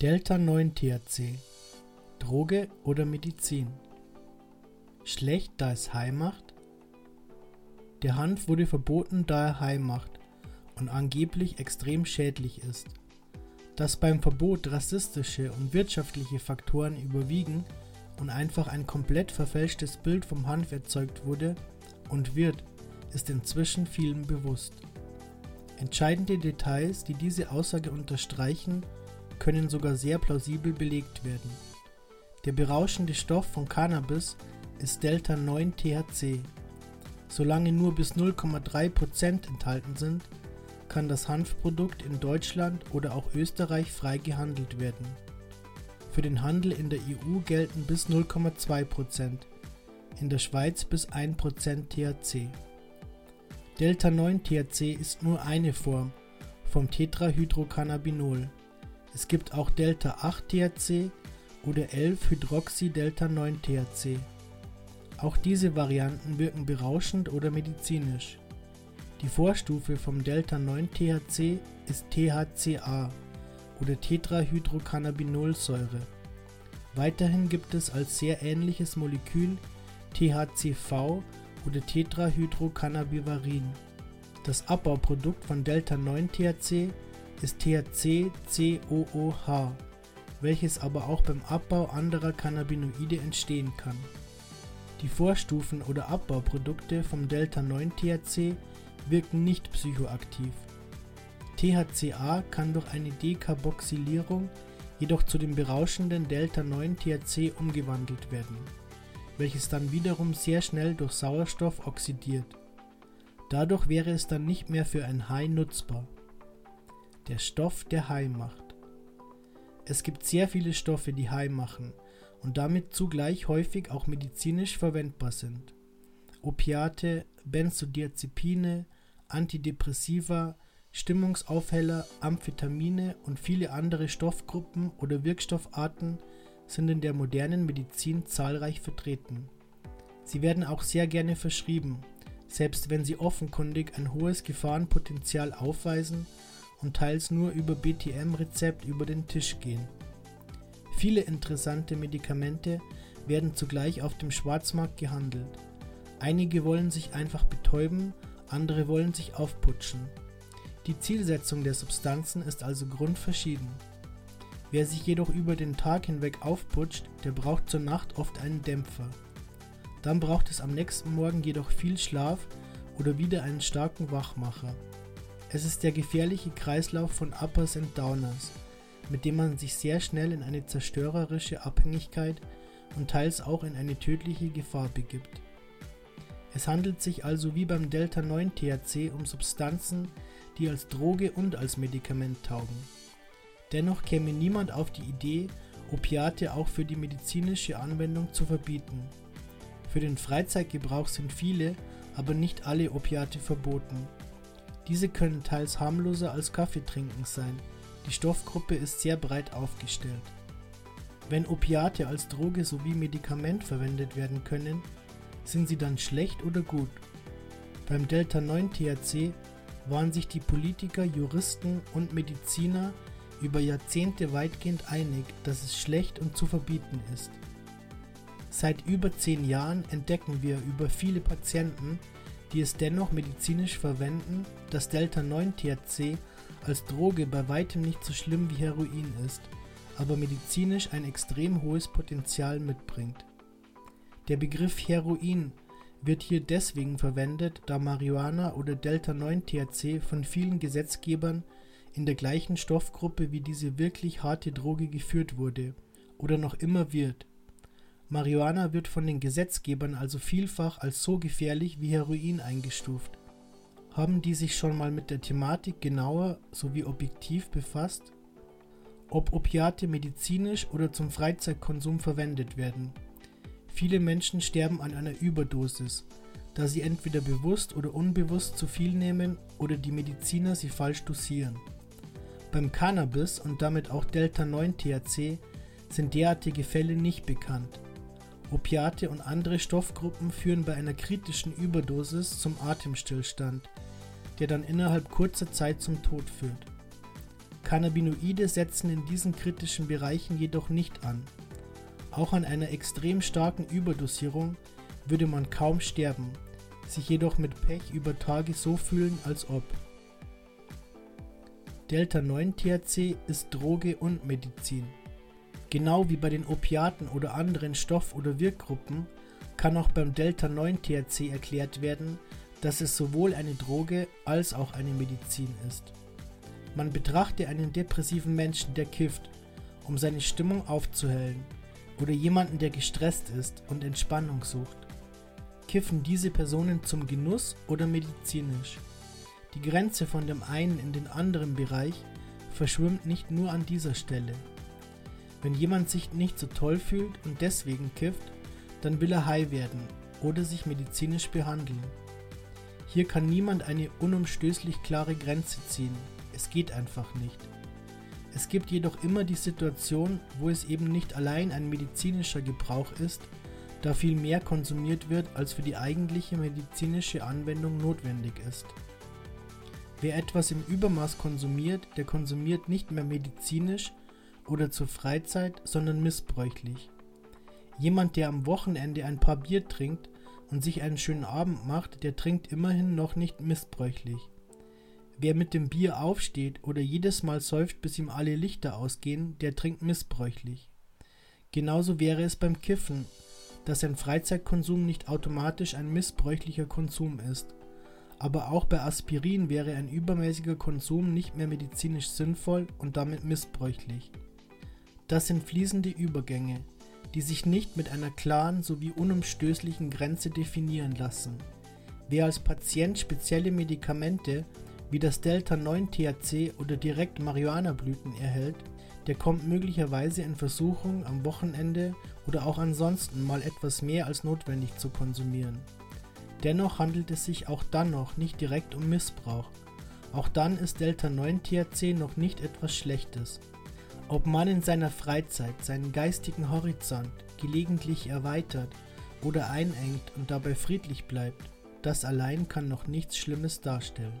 Delta-9-THC Droge oder Medizin? Schlecht, da es high macht? Der Hanf wurde verboten, da er high macht und angeblich extrem schädlich ist. Dass beim Verbot rassistische und wirtschaftliche Faktoren überwiegen und einfach ein komplett verfälschtes Bild vom Hanf erzeugt wurde und wird, ist inzwischen vielen bewusst. Entscheidende Details, die diese Aussage unterstreichen, können sogar sehr plausibel belegt werden. Der berauschende Stoff von Cannabis ist Delta-9-THC. Solange nur bis 0,3% enthalten sind, kann das Hanfprodukt in Deutschland oder auch Österreich frei gehandelt werden. Für den Handel in der EU gelten bis 0,2%, in der Schweiz bis 1% THC. Delta-9-THC ist nur eine Form vom Tetrahydrocannabinol. Es gibt auch Delta-8-THC oder 11-Hydroxy-Delta-9-THC. Auch diese Varianten wirken berauschend oder medizinisch. Die Vorstufe vom Delta-9-THC ist THCA oder Tetrahydrocannabinolsäure. Weiterhin gibt es als sehr ähnliches Molekül THCV oder Tetrahydrocannabivarin. Das Abbauprodukt von Delta-9-THC ist THC-COOH, welches aber auch beim Abbau anderer Cannabinoide entstehen kann. Die Vorstufen oder Abbauprodukte vom Delta-9-THC wirken nicht psychoaktiv. THCA kann durch eine Dekarboxylierung jedoch zu dem berauschenden Delta-9-THC umgewandelt werden, welches dann wiederum sehr schnell durch Sauerstoff oxidiert. Dadurch wäre es dann nicht mehr für ein Hai nutzbar. Der Stoff, der Hai macht. Es gibt sehr viele Stoffe, die Hai machen und damit zugleich häufig auch medizinisch verwendbar sind. Opiate, Benzodiazepine, Antidepressiva, Stimmungsaufheller, Amphetamine und viele andere Stoffgruppen oder Wirkstoffarten sind in der modernen Medizin zahlreich vertreten. Sie werden auch sehr gerne verschrieben, selbst wenn sie offenkundig ein hohes Gefahrenpotenzial aufweisen und teils nur über BTM-Rezept über den Tisch gehen. Viele interessante Medikamente werden zugleich auf dem Schwarzmarkt gehandelt. Einige wollen sich einfach betäuben, andere wollen sich aufputschen. Die Zielsetzung der Substanzen ist also grundverschieden. Wer sich jedoch über den Tag hinweg aufputscht, der braucht zur Nacht oft einen Dämpfer. Dann braucht es am nächsten Morgen jedoch viel Schlaf oder wieder einen starken Wachmacher. Es ist der gefährliche Kreislauf von Uppers and Downers, mit dem man sich sehr schnell in eine zerstörerische Abhängigkeit und teils auch in eine tödliche Gefahr begibt. Es handelt sich also wie beim Delta-9-THC um Substanzen, die als Droge und als Medikament taugen. Dennoch käme niemand auf die Idee, Opiate auch für die medizinische Anwendung zu verbieten. Für den Freizeitgebrauch sind viele, aber nicht alle Opiate verboten. Diese können teils harmloser als Kaffeetrinken sein. Die Stoffgruppe ist sehr breit aufgestellt. Wenn Opiate als Droge sowie Medikament verwendet werden können, sind sie dann schlecht oder gut? Beim Delta-9-THC waren sich die Politiker, Juristen und Mediziner über Jahrzehnte weitgehend einig, dass es schlecht und zu verbieten ist. Seit über zehn Jahren entdecken wir über viele Patienten, die es dennoch medizinisch verwenden, dass Delta-9-THC als Droge bei weitem nicht so schlimm wie Heroin ist, aber medizinisch ein extrem hohes Potenzial mitbringt. Der Begriff Heroin wird hier deswegen verwendet, da Marihuana oder Delta-9-THC von vielen Gesetzgebern in der gleichen Stoffgruppe wie diese wirklich harte Droge geführt wurde oder noch immer wird. Marihuana wird von den Gesetzgebern also vielfach als so gefährlich wie Heroin eingestuft. Haben die sich schon mal mit der Thematik genauer sowie objektiv befasst? Ob Opiate medizinisch oder zum Freizeitkonsum verwendet werden. Viele Menschen sterben an einer Überdosis, da sie entweder bewusst oder unbewusst zu viel nehmen oder die Mediziner sie falsch dosieren. Beim Cannabis und damit auch Delta-9-THC sind derartige Fälle nicht bekannt. Opiate und andere Stoffgruppen führen bei einer kritischen Überdosis zum Atemstillstand, der dann innerhalb kurzer Zeit zum Tod führt. Cannabinoide setzen in diesen kritischen Bereichen jedoch nicht an. Auch an einer extrem starken Überdosierung würde man kaum sterben, sich jedoch mit Pech über Tage so fühlen, als ob. Delta-9-THC ist Droge und Medizin. Genau wie bei den Opiaten oder anderen Stoff- oder Wirkgruppen kann auch beim Delta-9-THC erklärt werden, dass es sowohl eine Droge als auch eine Medizin ist. Man betrachte einen depressiven Menschen, der kifft, um seine Stimmung aufzuhellen, oder jemanden, der gestresst ist und Entspannung sucht. Kiffen diese Personen zum Genuss oder medizinisch? Die Grenze von dem einen in den anderen Bereich verschwimmt nicht nur an dieser Stelle. Wenn jemand sich nicht so toll fühlt und deswegen kifft, dann will er high werden oder sich medizinisch behandeln. Hier kann niemand eine unumstößlich klare Grenze ziehen. Es geht einfach nicht. Es gibt jedoch immer die Situation, wo es eben nicht allein ein medizinischer Gebrauch ist, da viel mehr konsumiert wird, als für die eigentliche medizinische Anwendung notwendig ist. Wer etwas im Übermaß konsumiert, der konsumiert nicht mehr medizinisch oder zur Freizeit, sondern missbräuchlich. Jemand, der am Wochenende ein paar Bier trinkt und sich einen schönen Abend macht, der trinkt immerhin noch nicht missbräuchlich. Wer mit dem Bier aufsteht oder jedes Mal säuft, bis ihm alle Lichter ausgehen, der trinkt missbräuchlich. Genauso wäre es beim Kiffen, dass ein Freizeitkonsum nicht automatisch ein missbräuchlicher Konsum ist. Aber auch bei Aspirin wäre ein übermäßiger Konsum nicht mehr medizinisch sinnvoll und damit missbräuchlich. Das sind fließende Übergänge, die sich nicht mit einer klaren sowie unumstößlichen Grenze definieren lassen. Wer als Patient spezielle Medikamente wie das Delta-9-THC oder direkt Marihuana-Blüten erhält, der kommt möglicherweise in Versuchung, am Wochenende oder auch ansonsten mal etwas mehr als notwendig zu konsumieren. Dennoch handelt es sich auch dann noch nicht direkt um Missbrauch. Auch dann ist Delta-9-THC noch nicht etwas Schlechtes. Ob man in seiner Freizeit seinen geistigen Horizont gelegentlich erweitert oder einengt und dabei friedlich bleibt, das allein kann noch nichts Schlimmes darstellen.